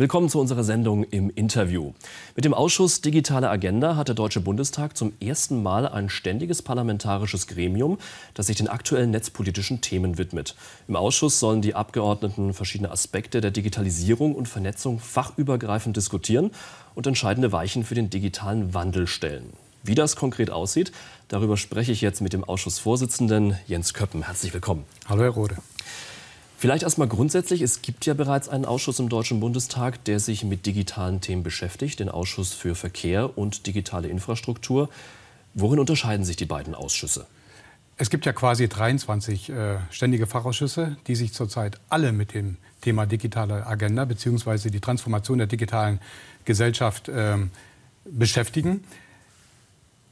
Willkommen zu unserer Sendung im Interview. Mit dem Ausschuss Digitale Agenda hat der Deutsche Bundestag zum ersten Mal ein ständiges parlamentarisches Gremium, das sich den aktuellen netzpolitischen Themen widmet. Im Ausschuss sollen die Abgeordneten verschiedene Aspekte der Digitalisierung und Vernetzung fachübergreifend diskutieren und entscheidende Weichen für den digitalen Wandel stellen. Wie das konkret aussieht, darüber spreche ich jetzt mit dem Ausschussvorsitzenden Jens Köppen. Herzlich willkommen. Hallo, Herr Rode. Vielleicht erstmal grundsätzlich, es gibt ja bereits einen Ausschuss im Deutschen Bundestag, der sich mit digitalen Themen beschäftigt, den Ausschuss für Verkehr und digitale Infrastruktur. Worin unterscheiden sich die beiden Ausschüsse? Es gibt ja quasi 23 äh, ständige Fachausschüsse, die sich zurzeit alle mit dem Thema digitale Agenda bzw. die Transformation der digitalen Gesellschaft äh, beschäftigen.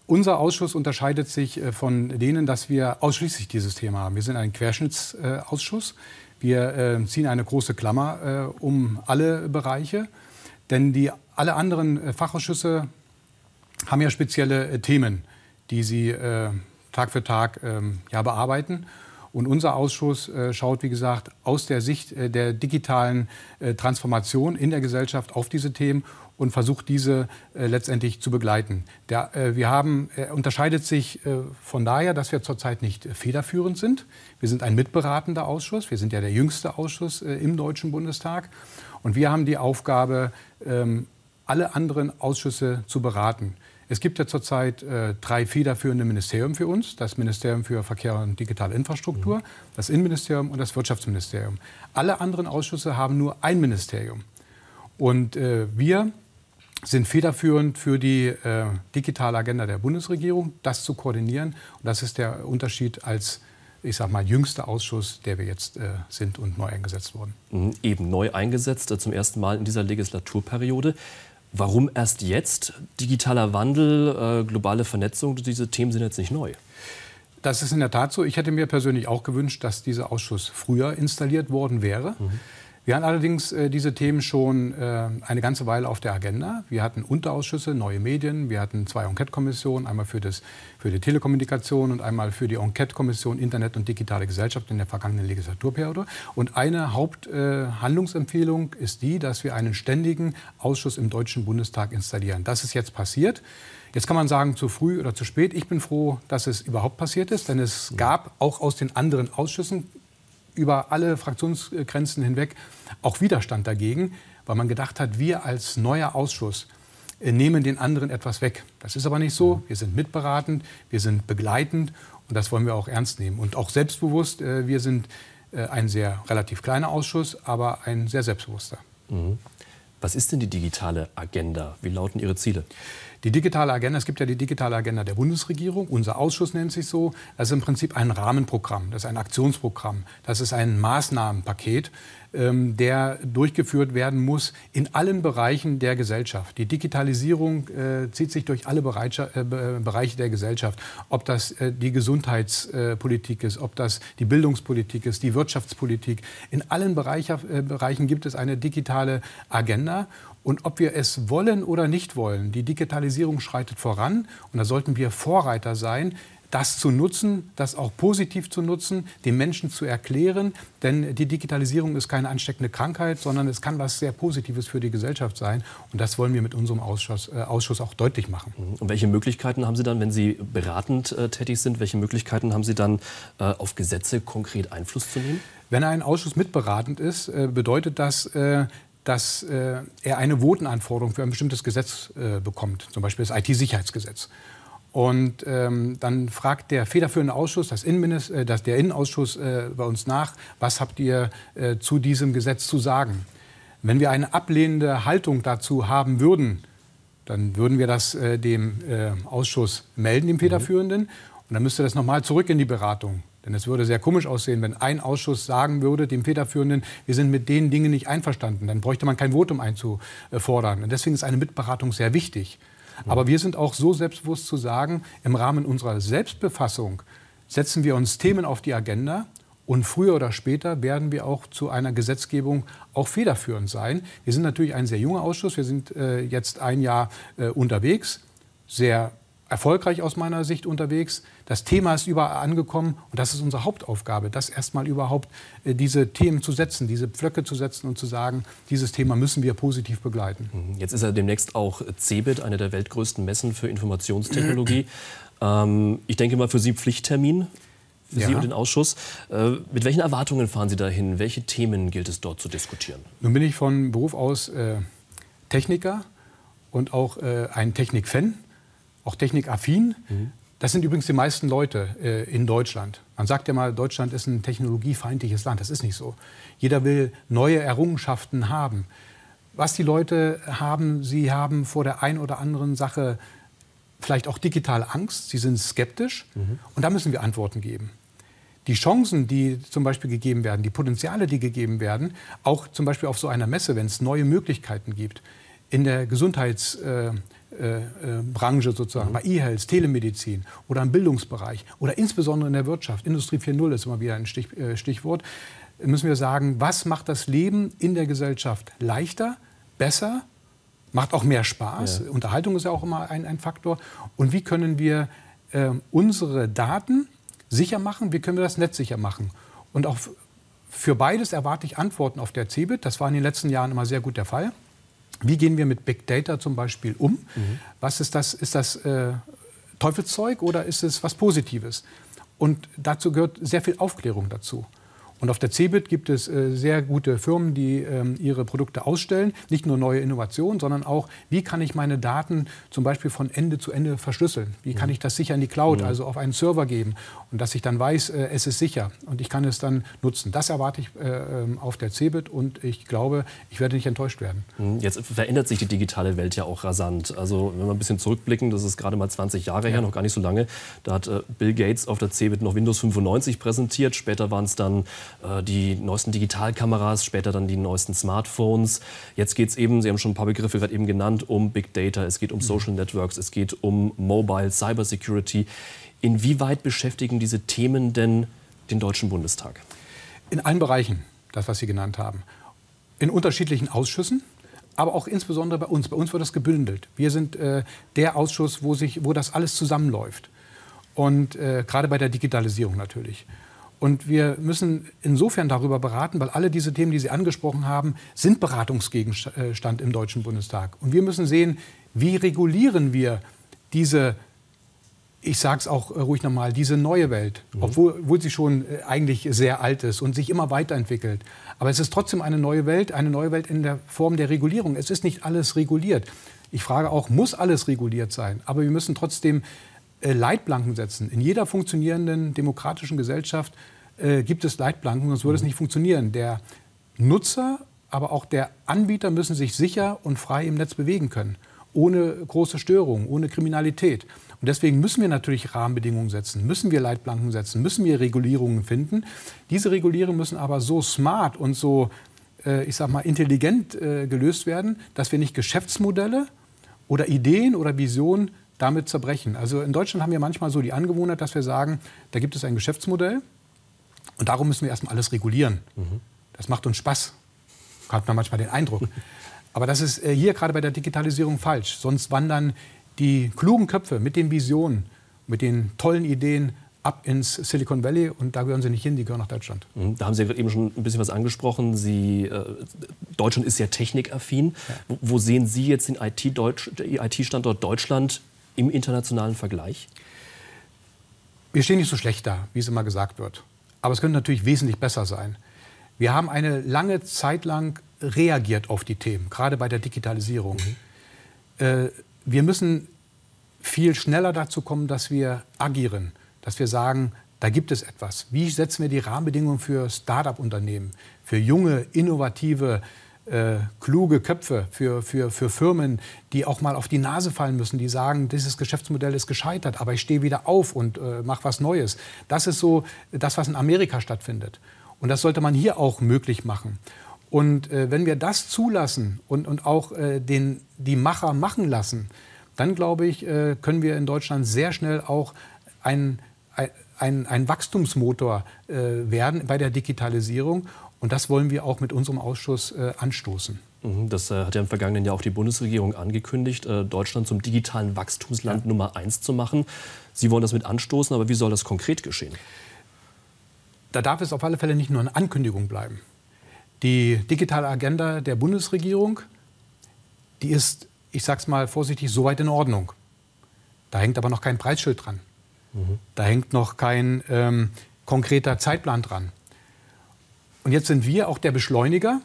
Unser Ausschuss unterscheidet sich äh, von denen, dass wir ausschließlich dieses Thema haben. Wir sind ein Querschnittsausschuss. Wir äh, ziehen eine große Klammer äh, um alle Bereiche, denn die, alle anderen äh, Fachausschüsse haben ja spezielle äh, Themen, die sie äh, Tag für Tag ähm, ja, bearbeiten. Und unser Ausschuss schaut, wie gesagt, aus der Sicht der digitalen Transformation in der Gesellschaft auf diese Themen und versucht diese äh, letztendlich zu begleiten. Der, äh, wir haben, er unterscheidet sich äh, von daher, dass wir zurzeit nicht federführend sind. Wir sind ein mitberatender Ausschuss. Wir sind ja der jüngste Ausschuss äh, im Deutschen Bundestag. Und wir haben die Aufgabe, ähm, alle anderen Ausschüsse zu beraten. Es gibt ja zurzeit äh, drei federführende Ministerien für uns. Das Ministerium für Verkehr und digitale Infrastruktur, mhm. das Innenministerium und das Wirtschaftsministerium. Alle anderen Ausschüsse haben nur ein Ministerium. Und äh, wir sind federführend für die äh, digitale Agenda der Bundesregierung, das zu koordinieren. Und das ist der Unterschied als ich sag mal, jüngster Ausschuss, der wir jetzt äh, sind und neu eingesetzt wurden. Mhm, eben neu eingesetzt, äh, zum ersten Mal in dieser Legislaturperiode. Warum erst jetzt? Digitaler Wandel, äh, globale Vernetzung, diese Themen sind jetzt nicht neu. Das ist in der Tat so. Ich hätte mir persönlich auch gewünscht, dass dieser Ausschuss früher installiert worden wäre. Mhm. Wir hatten allerdings äh, diese Themen schon äh, eine ganze Weile auf der Agenda. Wir hatten Unterausschüsse, neue Medien, wir hatten zwei Enquete-Kommissionen, einmal für, das, für die Telekommunikation und einmal für die Enquete-Kommission Internet und digitale Gesellschaft in der vergangenen Legislaturperiode. Und eine Haupthandlungsempfehlung äh, ist die, dass wir einen ständigen Ausschuss im Deutschen Bundestag installieren. Das ist jetzt passiert. Jetzt kann man sagen, zu früh oder zu spät. Ich bin froh, dass es überhaupt passiert ist, denn es gab auch aus den anderen Ausschüssen über alle Fraktionsgrenzen hinweg auch Widerstand dagegen, weil man gedacht hat, wir als neuer Ausschuss äh, nehmen den anderen etwas weg. Das ist aber nicht so. Wir sind mitberatend, wir sind begleitend und das wollen wir auch ernst nehmen. Und auch selbstbewusst, äh, wir sind äh, ein sehr relativ kleiner Ausschuss, aber ein sehr selbstbewusster. Mhm. Was ist denn die digitale Agenda? Wie lauten Ihre Ziele? Die digitale Agenda, es gibt ja die digitale Agenda der Bundesregierung, unser Ausschuss nennt sich so. Das ist im Prinzip ein Rahmenprogramm, das ist ein Aktionsprogramm, das ist ein Maßnahmenpaket, ähm, der durchgeführt werden muss in allen Bereichen der Gesellschaft. Die Digitalisierung äh, zieht sich durch alle Bereiche, äh, Bereiche der Gesellschaft. Ob das äh, die Gesundheitspolitik ist, ob das die Bildungspolitik ist, die Wirtschaftspolitik. In allen äh, Bereichen gibt es eine digitale Agenda. Und ob wir es wollen oder nicht wollen, die Digitalisierung schreitet voran. Und da sollten wir Vorreiter sein, das zu nutzen, das auch positiv zu nutzen, den Menschen zu erklären. Denn die Digitalisierung ist keine ansteckende Krankheit, sondern es kann was sehr Positives für die Gesellschaft sein. Und das wollen wir mit unserem Ausschuss, äh, Ausschuss auch deutlich machen. Mhm. Und welche Möglichkeiten haben Sie dann, wenn Sie beratend äh, tätig sind, welche Möglichkeiten haben Sie dann, äh, auf Gesetze konkret Einfluss zu nehmen? Wenn ein Ausschuss mitberatend ist, äh, bedeutet das, äh, dass äh, er eine Votenanforderung für ein bestimmtes Gesetz bekommt, zum Beispiel das IT-Sicherheitsgesetz. Und ähm, dann fragt der federführende Ausschuss, das Innenminister, äh, das, der Innenausschuss äh, bei uns nach, was habt ihr äh, zu diesem Gesetz zu sagen? Wenn wir eine ablehnende Haltung dazu haben würden, dann würden wir das äh, dem äh, Ausschuss melden, dem Federführenden. Und dann müsste das nochmal zurück in die Beratung. Denn es würde sehr komisch aussehen, wenn ein Ausschuss sagen würde, dem Federführenden, wir sind mit den Dingen nicht einverstanden. Dann bräuchte man kein Votum einzufordern. Und deswegen ist eine Mitberatung sehr wichtig. Aber wir sind auch so selbstbewusst zu sagen, im Rahmen unserer Selbstbefassung setzen wir uns Themen auf die Agenda und früher oder später werden wir auch zu einer Gesetzgebung auch federführend sein. Wir sind natürlich ein sehr junger Ausschuss. Wir sind äh, jetzt ein Jahr äh, unterwegs, sehr erfolgreich aus meiner Sicht unterwegs. Das Thema ist überall angekommen und das ist unsere Hauptaufgabe, das erstmal überhaupt äh, diese Themen zu setzen, diese Pflöcke zu setzen und zu sagen, dieses Thema müssen wir positiv begleiten. Mhm. Jetzt ist ja demnächst auch CeBIT, eine der weltgrößten Messen für Informationstechnologie. ähm, ich denke mal für Sie Pflichttermin. Für ja. Sie und den Ausschuss. Äh, mit welchen Erwartungen fahren Sie dahin? Welche Themen gilt es dort zu diskutieren? Nun bin ich von Beruf aus äh, Techniker und auch äh, ein Technikfan auch technikaffin. Mhm. Das sind übrigens die meisten Leute äh, in Deutschland. Man sagt ja mal, Deutschland ist ein technologiefeindliches Land. Das ist nicht so. Jeder will neue Errungenschaften haben. Was die Leute haben, sie haben vor der einen oder anderen Sache vielleicht auch digital Angst. Sie sind skeptisch. Mhm. Und da müssen wir Antworten geben. Die Chancen, die zum Beispiel gegeben werden, die Potenziale, die gegeben werden, auch zum Beispiel auf so einer Messe, wenn es neue Möglichkeiten gibt, in der Gesundheits- äh, äh, äh, Branche sozusagen, bei E-Health, Telemedizin oder im Bildungsbereich oder insbesondere in der Wirtschaft, Industrie 4.0 ist immer wieder ein Stich, äh, Stichwort, müssen wir sagen, was macht das Leben in der Gesellschaft leichter, besser, macht auch mehr Spaß. Ja. Unterhaltung ist ja auch immer ein, ein Faktor. Und wie können wir äh, unsere Daten sicher machen? Wie können wir das Netz sicher machen? Und auch für beides erwarte ich Antworten auf der CeBIT. Das war in den letzten Jahren immer sehr gut der Fall. Wie gehen wir mit Big Data zum Beispiel um? Mhm. Was ist das? Ist das äh, Teufelszeug oder ist es was Positives? Und dazu gehört sehr viel Aufklärung dazu. Und auf der CeBIT gibt es äh, sehr gute Firmen, die ähm, ihre Produkte ausstellen. Nicht nur neue Innovationen, sondern auch, wie kann ich meine Daten zum Beispiel von Ende zu Ende verschlüsseln? Wie kann mhm. ich das sicher in die Cloud, mhm. also auf einen Server geben? Und dass ich dann weiß, äh, es ist sicher und ich kann es dann nutzen. Das erwarte ich äh, ähm, auf der CeBIT und ich glaube, ich werde nicht enttäuscht werden. Mhm. Jetzt verändert sich die digitale Welt ja auch rasant. Also wenn wir ein bisschen zurückblicken, das ist gerade mal 20 Jahre ja. her, noch gar nicht so lange. Da hat äh, Bill Gates auf der CeBIT noch Windows 95 präsentiert. Später waren es dann die neuesten Digitalkameras, später dann die neuesten Smartphones. Jetzt geht es eben, Sie haben schon ein paar Begriffe gerade eben genannt, um Big Data, es geht um mhm. Social Networks, es geht um Mobile, Cybersecurity. Inwieweit beschäftigen diese Themen denn den Deutschen Bundestag? In allen Bereichen, das, was Sie genannt haben. In unterschiedlichen Ausschüssen, aber auch insbesondere bei uns. Bei uns wird das gebündelt. Wir sind äh, der Ausschuss, wo, sich, wo das alles zusammenläuft. Und äh, gerade bei der Digitalisierung natürlich. Und wir müssen insofern darüber beraten, weil alle diese Themen, die Sie angesprochen haben, sind Beratungsgegenstand im Deutschen Bundestag. Und wir müssen sehen, wie regulieren wir diese, ich sage es auch ruhig nochmal, diese neue Welt, mhm. obwohl, obwohl, sie schon äh, eigentlich sehr alt ist und sich immer weiterentwickelt. Aber es ist trotzdem eine neue Welt, eine neue Welt in der Form der Regulierung. Es ist nicht alles reguliert. Ich frage auch, muss alles reguliert sein? Aber wir müssen trotzdem äh, Leitplanken setzen. In jeder funktionierenden demokratischen Gesellschaft äh, gibt es Leitplanken, sonst würde es nicht funktionieren. Der Nutzer, aber auch der Anbieter müssen sich sicher und frei im Netz bewegen können, ohne große Störungen, ohne Kriminalität. Und deswegen müssen wir natürlich Rahmenbedingungen setzen, müssen wir Leitplanken setzen, müssen wir Regulierungen finden. Diese Regulierungen müssen aber so smart und so, äh, ich sag mal, intelligent äh, gelöst werden, dass wir nicht Geschäftsmodelle oder Ideen oder Visionen damit zerbrechen. Also in Deutschland haben wir manchmal so die Angewohnheit, dass wir sagen, da gibt es ein Geschäftsmodell und darum müssen wir erstmal alles regulieren. Mhm. Das macht uns Spaß, hat man manchmal den Eindruck. Aber das ist äh, hier gerade bei der Digitalisierung falsch. Sonst wandern die klugen Köpfe mit den Visionen, mit den tollen Ideen ab ins Silicon Valley und da gehören sie nicht hin, die gehören nach Deutschland. Mhm. Da haben Sie eben schon ein bisschen was angesprochen. Sie, äh, Deutschland ist sehr technikaffin. Ja. Wo, wo, sehen Sie jetzt den IT-Standort IT Deutschland im internationalen Vergleich? Wir stehen nicht so schlecht da, wie es immer gesagt wird. Aber es könnte natürlich wesentlich besser sein. Wir haben eine lange Zeit lang reagiert auf die Themen, gerade bei der Digitalisierung. Mhm. Äh, wir müssen viel schneller dazu kommen, dass wir agieren, dass wir sagen, da gibt es etwas. Wie setzen wir die Rahmenbedingungen für Start-up-Unternehmen, für junge, innovative äh, kluge Köpfe, für, für, für Firmen, die auch mal auf die Nase fallen müssen, die sagen, dieses Geschäftsmodell ist gescheitert, aber ich stehe wieder auf und äh, mache was Neues. Das ist so das, was in Amerika stattfindet. Und das sollte man hier auch möglich machen. Und äh, wenn wir das zulassen und, und auch äh, den, die Macher machen lassen, dann glaube ich, äh, können wir in Deutschland sehr schnell auch ein, ein, ein Wachstumsmotor äh, werden bei der Digitalisierung. Und das wollen wir auch mit unserem Ausschuss äh, anstoßen. Mhm, das äh, hat ja im vergangenen Jahr auch die Bundesregierung angekündigt, äh, Deutschland zum digitalen Wachstumsland ja. Nummer eins zu machen. Sie wollen das mit anstoßen, aber wie soll das konkret geschehen? Da darf es auf alle Fälle nicht nur eine Ankündigung bleiben. Die digitale Agenda der Bundesregierung, die ist, ich sage es mal vorsichtig, soweit in Ordnung. Da hängt aber noch kein Preisschild dran. Mhm. Da hängt noch kein ähm, konkreter Zeitplan dran. Und jetzt sind wir auch der Beschleuniger,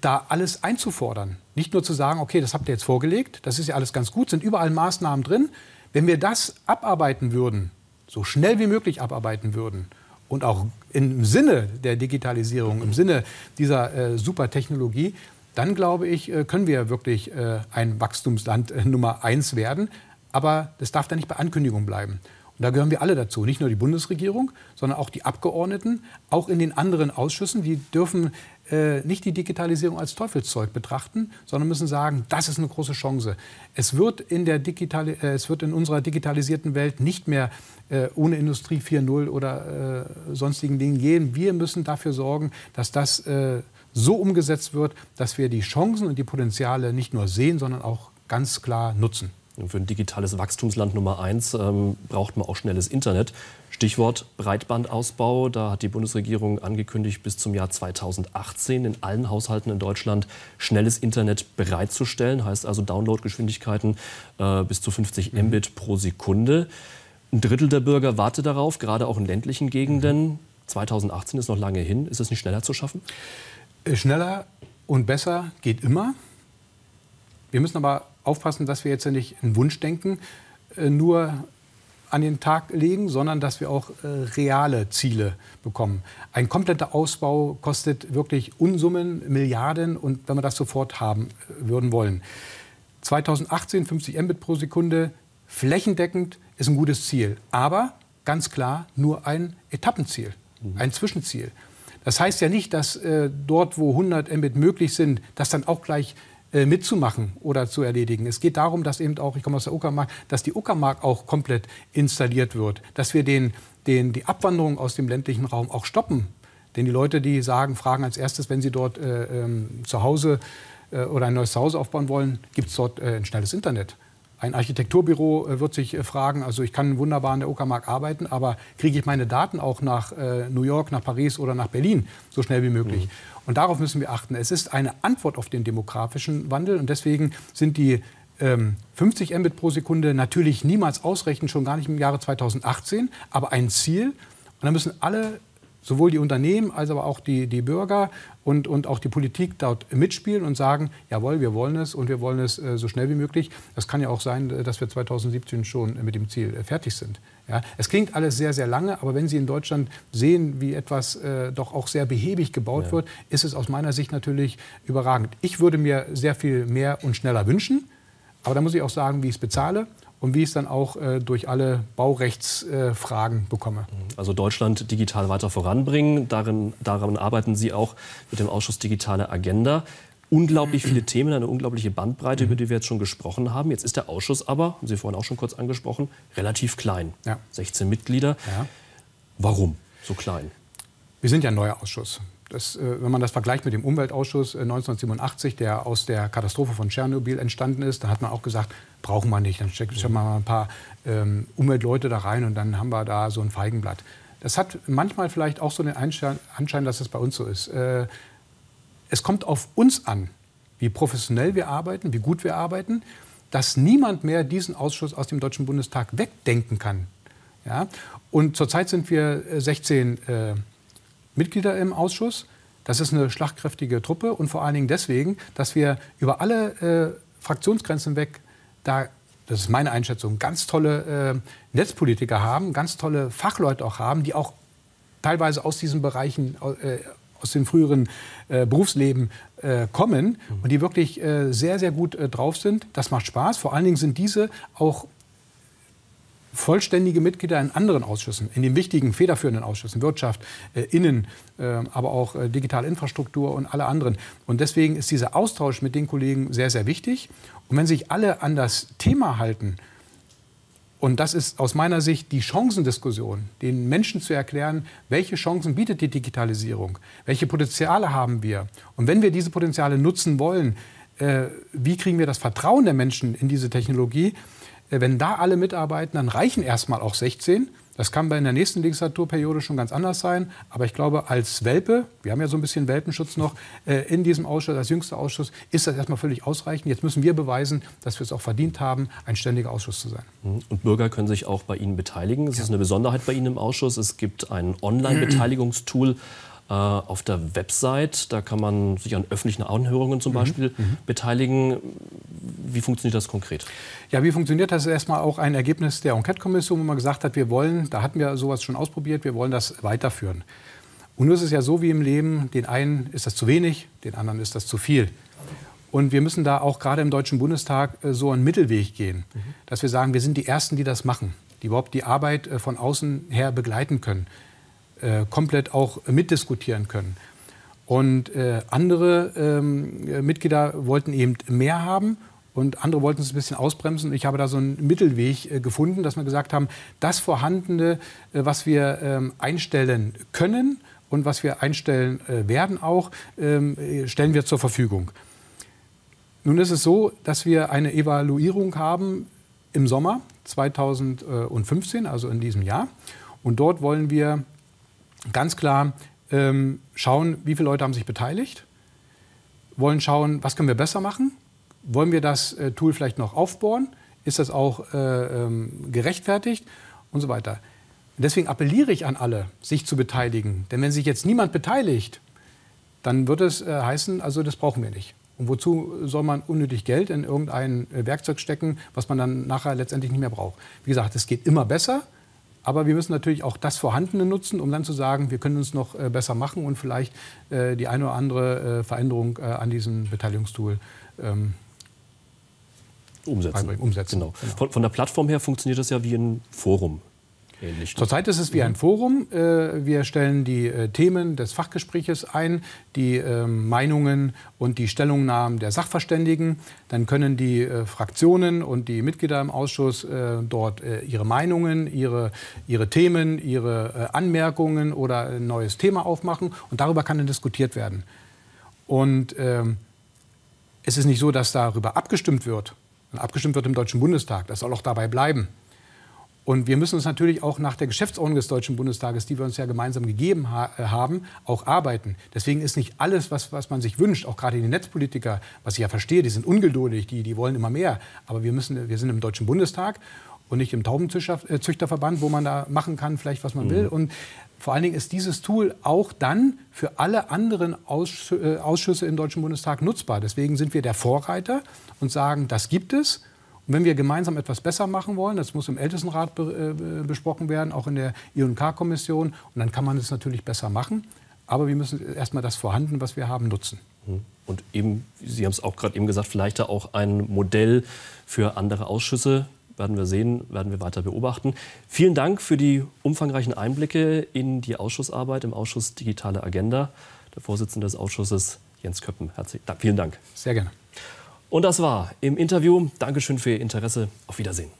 da alles einzufordern. Nicht nur zu sagen, okay, das habt ihr jetzt vorgelegt, das ist ja alles ganz gut, sind überall Maßnahmen drin. Wenn wir das abarbeiten würden, so schnell wie möglich abarbeiten würden und auch im Sinne der Digitalisierung, im Sinne dieser äh, Supertechnologie, dann glaube ich, äh, können wir wirklich äh, ein Wachstumsland äh, Nummer eins werden. Aber das darf dann nicht bei Ankündigung bleiben. Und da gehören wir alle dazu, nicht nur die Bundesregierung, sondern auch die Abgeordneten, auch in den anderen Ausschüssen. Die dürfen äh, nicht die Digitalisierung als Teufelszeug betrachten, sondern müssen sagen, das ist eine große Chance. Es wird in, der Digitali äh, es wird in unserer digitalisierten Welt nicht mehr äh, ohne Industrie 4.0 oder äh, sonstigen Dingen gehen. Wir müssen dafür sorgen, dass das äh, so umgesetzt wird, dass wir die Chancen und die Potenziale nicht nur sehen, sondern auch ganz klar nutzen. Für ein digitales Wachstumsland Nummer eins ähm, braucht man auch schnelles Internet. Stichwort Breitbandausbau. Da hat die Bundesregierung angekündigt, bis zum Jahr 2018 in allen Haushalten in Deutschland schnelles Internet bereitzustellen. Heißt also Downloadgeschwindigkeiten äh, bis zu 50 mhm. Mbit pro Sekunde. Ein Drittel der Bürger wartet darauf, gerade auch in ländlichen Gegenden. Mhm. 2018 ist noch lange hin. Ist es nicht schneller zu schaffen? Äh, schneller und besser geht immer. Wir müssen aber aufpassen, dass wir jetzt nicht ein Wunschdenken äh, nur an den Tag legen, sondern dass wir auch äh, reale Ziele bekommen. Ein kompletter Ausbau kostet wirklich Unsummen, Milliarden und wenn wir das sofort haben äh, würden wollen. 2018 50 Mbit pro Sekunde, flächendeckend ist ein gutes Ziel, aber ganz klar nur ein Etappenziel, mhm. ein Zwischenziel. Das heißt ja nicht, dass äh, dort, wo 100 Mbit möglich sind, dass dann auch gleich mitzumachen oder zu erledigen. Es geht darum, dass eben auch, ich komme aus der Uckermark, dass die Uckermark auch komplett installiert wird, dass wir den, den, die Abwanderung aus dem ländlichen Raum auch stoppen. Denn die Leute, die sagen, fragen als erstes, wenn sie dort äh, ähm, zu Hause äh, oder ein neues Zuhause aufbauen wollen, gibt es dort äh, ein schnelles Internet. Ein Architekturbüro äh, wird sich äh, fragen, also ich kann wunderbar in der Uckermark arbeiten, aber kriege ich meine Daten auch nach New York, nach Paris oder nach Berlin so schnell wie möglich? Mhm. Und darauf müssen wir achten. Es ist eine Antwort auf den demografischen Wandel und deswegen sind die ähm, 50 Mbit pro Sekunde natürlich niemals ausreichend, schon gar nicht im Jahre 2018, aber ein Ziel. Und da müssen alle sowohl die Unternehmen als aber auch die, die Bürger und, und auch die Politik dort mitspielen und sagen, jawohl, wir wollen es und wir wollen es äh, so schnell wie möglich. Das kann ja auch sein, äh, dass wir 2017 schon mit dem Ziel äh, fertig sind. Ja, es klingt alles sehr, sehr lange, aber wenn Sie in Deutschland sehen, wie etwas äh, doch auch sehr behäbig gebaut ja. wird, ist es aus meiner Sicht natürlich überragend. Ich würde mir sehr viel mehr und schneller wünschen, aber da muss ich auch sagen, wie ich es bezahle und wie ich es dann auch äh, durch alle Baurechtsfragen äh, bekomme. Also Deutschland digital weiter voranbringen, darin, daran arbeiten Sie auch mit dem Ausschuss Digitale Agenda. Unglaublich viele Themen, eine unglaubliche Bandbreite, über die wir jetzt schon gesprochen haben. Jetzt ist der Ausschuss aber, haben Sie vorhin auch schon kurz angesprochen, relativ klein. Ja. 16 Mitglieder. Ja. Warum so klein? Wir sind ja ein neuer Ausschuss. Das, äh, wenn man das vergleicht mit dem Umweltausschuss 1987, äh, der aus der Katastrophe von Tschernobyl entstanden ist, da hat man auch gesagt, brauchen wir nicht. Dann stecken wir mal ein paar ähm, Umweltleute da rein und dann haben wir da so ein Feigenblatt. Das hat manchmal vielleicht auch so den Anschein, dass es bei uns so ist. Äh, es kommt auf uns an, wie professionell wir arbeiten, wie gut wir arbeiten, dass niemand mehr diesen Ausschuss aus dem Deutschen Bundestag wegdenken kann. Ja? Und zurzeit sind wir 16 äh, Mitglieder im Ausschuss. Das ist eine schlagkräftige Truppe und vor allen Dingen deswegen, dass wir über alle äh, Fraktionsgrenzen weg da, das ist meine Einschätzung, ganz tolle äh, Netzpolitiker haben, ganz tolle Fachleute auch haben, die auch teilweise aus diesen Bereichen, äh, aus dem früheren äh, Berufsleben äh, kommen mhm. und die wirklich äh, sehr, sehr gut äh, drauf sind. Das macht Spaß. Vor allen Dingen sind diese auch vollständige Mitglieder in anderen Ausschüssen, in den wichtigen federführenden Ausschüssen, Wirtschaft, äh, Innen, äh, aber auch äh, digitale Infrastruktur und alle anderen. Und deswegen ist dieser Austausch mit den Kollegen sehr, sehr wichtig. Und wenn sich alle an das Thema halten Und das ist aus meiner Sicht die Chancendiskussion, den Menschen zu erklären, welche Chancen bietet die Digitalisierung, welche Potenziale haben wir. Und wenn wir diese Potenziale nutzen wollen, äh, wie kriegen wir das Vertrauen der Menschen in diese Technologie? Äh, wenn da alle mitarbeiten, dann reichen erstmal auch 16. Das kann bei in der nächsten Legislaturperiode schon ganz anders sein. Aber ich glaube, als Welpe, wir haben ja so ein bisschen Welpenschutz noch äh, in diesem Ausschuss, als jüngster Ausschuss, ist das erstmal völlig ausreichend. Jetzt müssen wir beweisen, dass wir es auch verdient haben, ein ständiger Ausschuss zu sein. Mhm. Und Bürger können sich auch bei Ihnen beteiligen. Das ja. ist eine Besonderheit bei Ihnen im Ausschuss. Es gibt ein Online-Beteiligungstool. Äh, auf der Website. Da kann man sich an öffentlichen Anhörungen zum mhm. Beispiel mhm. beteiligen. Wie funktioniert das konkret? Ja, wie funktioniert das? Erstmal auch ein Ergebnis der Enquete-Kommission, wo man gesagt hat, wir wollen, da hatten wir sowas schon ausprobiert, wir wollen das weiterführen. Und nur ist es ja so wie im Leben, den einen ist das zu wenig, den anderen ist das zu viel. Und wir müssen da auch gerade im Deutschen Bundestag äh, so einen Mittelweg gehen, mhm. dass wir sagen, wir sind die Ersten, die das machen, die überhaupt die Arbeit äh, von außen her begleiten können äh, komplett auch mitdiskutieren können. Und äh, andere ähm, Mitglieder wollten eben mehr haben und andere wollten es ein bisschen ausbremsen. Ich habe da so einen Mittelweg äh, gefunden, dass wir gesagt haben, das Vorhandene, äh, was wir ähm, einstellen können und was wir einstellen äh, werden auch, ähm, stellen wir zur Verfügung. Nun ist es so, dass wir eine Evaluierung haben im Sommer 2015, also in diesem Jahr. Und dort wollen wir ganz klar ähm, schauen, wie viele Leute haben sich beteiligt, wollen schauen, was können wir besser machen, wollen wir das äh, Tool vielleicht noch aufbohren, ist das auch äh, ähm, gerechtfertigt und so weiter. Deswegen appelliere ich an alle, sich zu beteiligen. Denn wenn sich jetzt niemand beteiligt, dann wird es äh, heißen, also das brauchen wir nicht. Und wozu soll man unnötig Geld in irgendein äh, Werkzeug stecken, was man dann nachher letztendlich nicht mehr braucht? Wie gesagt, es geht immer besser. Aber wir müssen natürlich auch das Vorhandene nutzen, um dann zu sagen, wir können uns noch äh, besser machen und vielleicht äh, die eine oder andere äh, Veränderung an diesem Beteiligungstool ähm, umsetzen. umsetzen. Genau. Genau. Von, von, der Plattform her funktioniert das ja wie ein Forum ähnlich. Zurzeit ist es wie ein Forum. Äh, wir stellen die äh, Themen des Fachgespräches ein, die ähm, Meinungen und die Stellungnahmen der Sachverständigen. Dann können die äh, Fraktionen und die Mitglieder im Ausschuss dort ihre Meinungen, ihre, ihre Themen, ihre Anmerkungen oder ein neues Thema aufmachen. Und darüber kann dann diskutiert werden. Und ähm, es ist nicht so, dass darüber abgestimmt wird. Abgestimmt wird im Deutschen Bundestag. Das soll auch dabei bleiben. Und wir müssen uns natürlich auch nach der Geschäftsordnung des Deutschen Bundestages, die wir uns ja gemeinsam gegeben ha äh, haben, auch arbeiten. Deswegen ist nicht alles, was, was man sich wünscht, auch gerade die Netzpolitiker, was ich ja verstehe, die sind ungeduldig, die, die wollen immer mehr. Aber wir, müssen, wir sind im Deutschen Bundestag und nicht im Taubenzüchterverband, wo man da machen kann, vielleicht was man mhm. will. Und vor allen Dingen ist dieses Tool auch dann für alle anderen äh, Ausschüsse im Deutschen Bundestag nutzbar. Deswegen sind wir der Vorreiter und sagen, das gibt es. Und wenn wir gemeinsam etwas besser machen wollen, das muss im Ältestenrat be äh, besprochen werden, auch in der IK-Kommission, und dann kann man es natürlich besser machen. Aber wir müssen erstmal das Vorhanden, was wir haben, nutzen. Hm. Und eben, Sie haben es auch gerade eben gesagt, vielleicht auch ein Modell für andere Ausschüsse. Werden wir sehen, werden wir weiter beobachten. Vielen Dank für die umfangreichen Einblicke in die Ausschussarbeit im Ausschuss Digitale Agenda. Der Vorsitzende des Ausschusses, Jens Köppen. Herzlichen Dank. Vielen Dank. Sehr gerne. Und das war im Interview. Dankeschön für Ihr Interesse. Auf Wiedersehen.